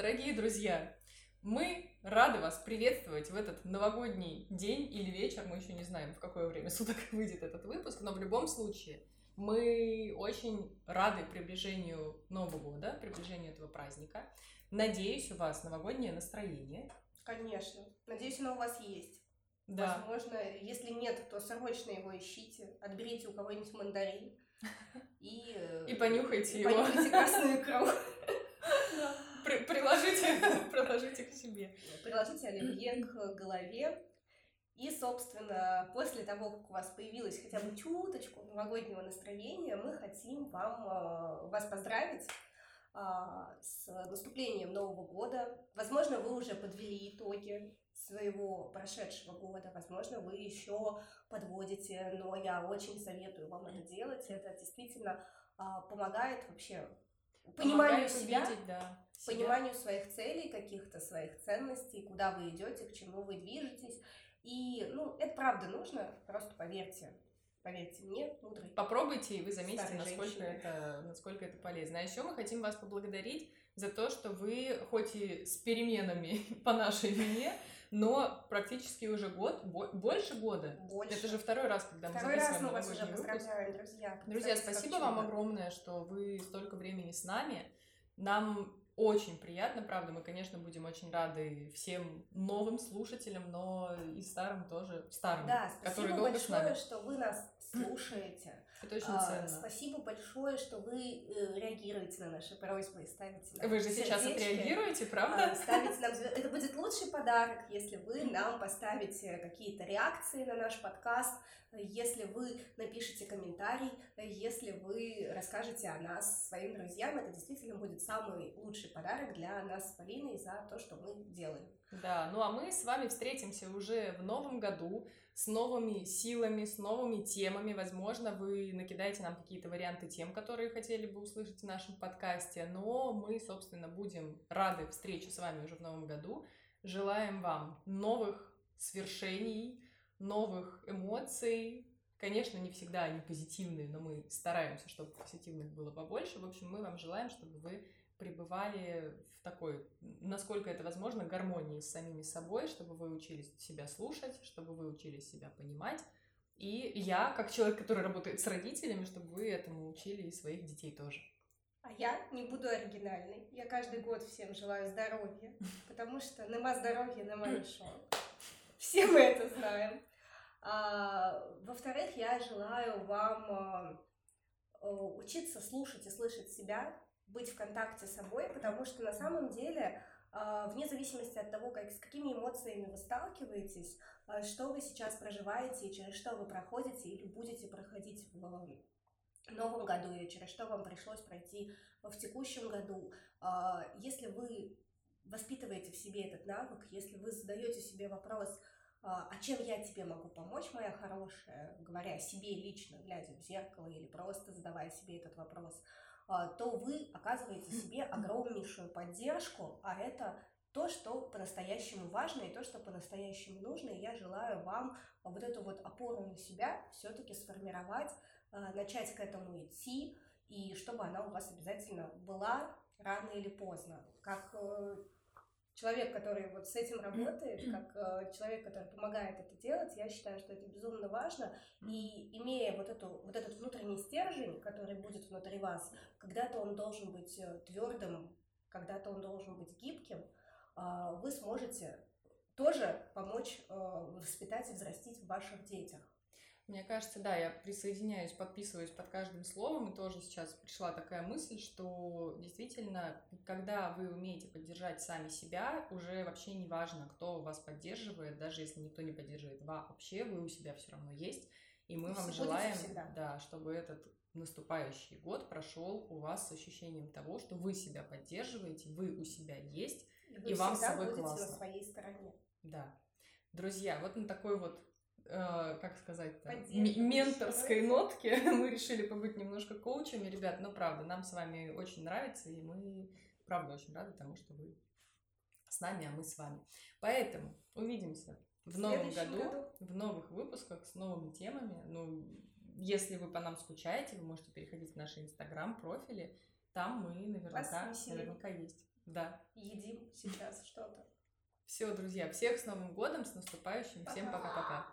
Дорогие друзья, мы рады вас приветствовать в этот новогодний день или вечер. Мы еще не знаем, в какое время суток выйдет этот выпуск, но в любом случае мы очень рады приближению Нового года, приближению этого праздника. Надеюсь, у вас новогоднее настроение. Конечно. Надеюсь, оно у вас есть. Да. Возможно, если нет, то срочно его ищите. Отберите у кого-нибудь мандарин. И, э, И понюхайте и его. понюхайте красную икру. себе. Приложите оливье к голове. И, собственно, после того, как у вас появилось хотя бы чуточку новогоднего настроения, мы хотим вам, э, вас поздравить а, с наступлением Нового года. Возможно, вы уже подвели итоги своего прошедшего года, возможно, вы еще подводите, но я очень советую вам это делать. Это действительно а, помогает вообще пониманию себя, увидеть, да, себя. пониманию своих целей, каких-то своих ценностей, куда вы идете, к чему вы движетесь. И, ну, это правда нужно, просто поверьте. Поверьте мне, мудрый. Попробуйте, и вы заметите, насколько это, насколько это полезно. А еще мы хотим вас поблагодарить за то, что вы, хоть и с переменами по нашей вине, но практически уже год, бо- больше года. Больше. Это же второй раз, когда мы Второй раз мы вас уже поздравляем, друзья. Друзья, спасибо вам огромное, что вы столько времени с нами. Нам очень приятно, правда, мы, конечно, будем очень рады всем новым слушателям, но и старым тоже, старым, Да, которые спасибо большое, что вы нас слушаете. Это очень А, ценно. Спасибо большое, что вы э, реагируете на наши просьбы и ставите нам Вы же сейчас сердечки. отреагируете, А, правда? Ставите нам Это будет лучший подарок, если вы нам поставите какие-то реакции на наш подкаст, если вы напишите комментарий, если вы расскажете о нас своим друзьям. Это действительно будет самый лучший подарок для нас с Полиной за то, что мы делаем. Да, ну а мы с вами встретимся уже в новом году с новыми силами, с новыми темами. Возможно, вы накидаете нам какие-то варианты тем, которые хотели бы услышать в нашем подкасте, но мы, собственно, будем рады встрече с вами уже в новом году. Желаем вам новых свершений, новых эмоций. Конечно, не всегда они позитивные, но мы стараемся, чтобы позитивных было побольше. В общем, мы вам желаем, чтобы вы пребывали в такой, насколько это возможно, гармонии с самими собой, чтобы вы учились себя слушать, чтобы вы учились себя понимать. И я, как человек, который работает с родителями, чтобы вы этому учили и своих детей тоже. А я не буду оригинальной. Я каждый год всем желаю здоровья, потому что нема здоровья, нема ничего. Все мы это знаем. А, во-вторых, я желаю вам а, а, учиться слушать и слышать себя, быть в контакте с собой, потому что на самом деле, а, вне зависимости от того, как, с какими эмоциями вы сталкиваетесь, а, что вы сейчас проживаете и через что вы проходите или будете проходить в новом году и через что вам пришлось пройти в текущем году. А, Если вы воспитываете в себе этот навык, если вы задаете себе вопрос, а чем я тебе могу помочь, моя хорошая, говоря себе лично, глядя в зеркало или просто задавая себе этот вопрос, то вы оказываете себе огромнейшую поддержку, а это то, что по-настоящему важно и то, что по-настоящему нужно. И я желаю вам вот эту вот опору на себя все-таки сформировать, а, начать к этому идти, и чтобы она у вас обязательно была рано или поздно. Как э, человек, который вот с этим работает, как э, человек, который помогает это делать, я считаю, что это безумно важно. И имея вот, эту, вот этот внутренний стержень, который будет внутри вас, когда-то он должен быть твердым, когда-то он должен быть гибким, а, вы сможете тоже помочь э, воспитать и взрастить в ваших детях. Мне кажется, да, я присоединяюсь, подписываюсь под каждым словом, и тоже сейчас пришла такая мысль, что действительно, когда вы умеете поддержать сами себя, уже вообще не важно, кто вас поддерживает, даже если никто не поддерживает вообще, вы у себя все равно есть, и мы Вы вам желаем, всегда. да, чтобы этот наступающий год прошел у вас с ощущением того, что вы себя поддерживаете, вы у себя есть, вы И вам с собой классно. на своей стороне. да. Друзья, вот на такой вот, э, как сказать, менторской нотке мы решили побыть немножко коучами. Ребят, ну правда, нам с вами очень нравится, и мы, правда, очень рады тому, что вы с нами, а мы с вами. Поэтому увидимся в В новом году, году. в новых выпусках с новыми темами. Ну, если вы по нам скучаете, вы можете переходить в наши инстаграм-профили. Там мы наверняка, наверняка есть. Да. едим сейчас что-то. Все, друзья, всех с Новым годом, с наступающим. Всем Пока. пока-пока.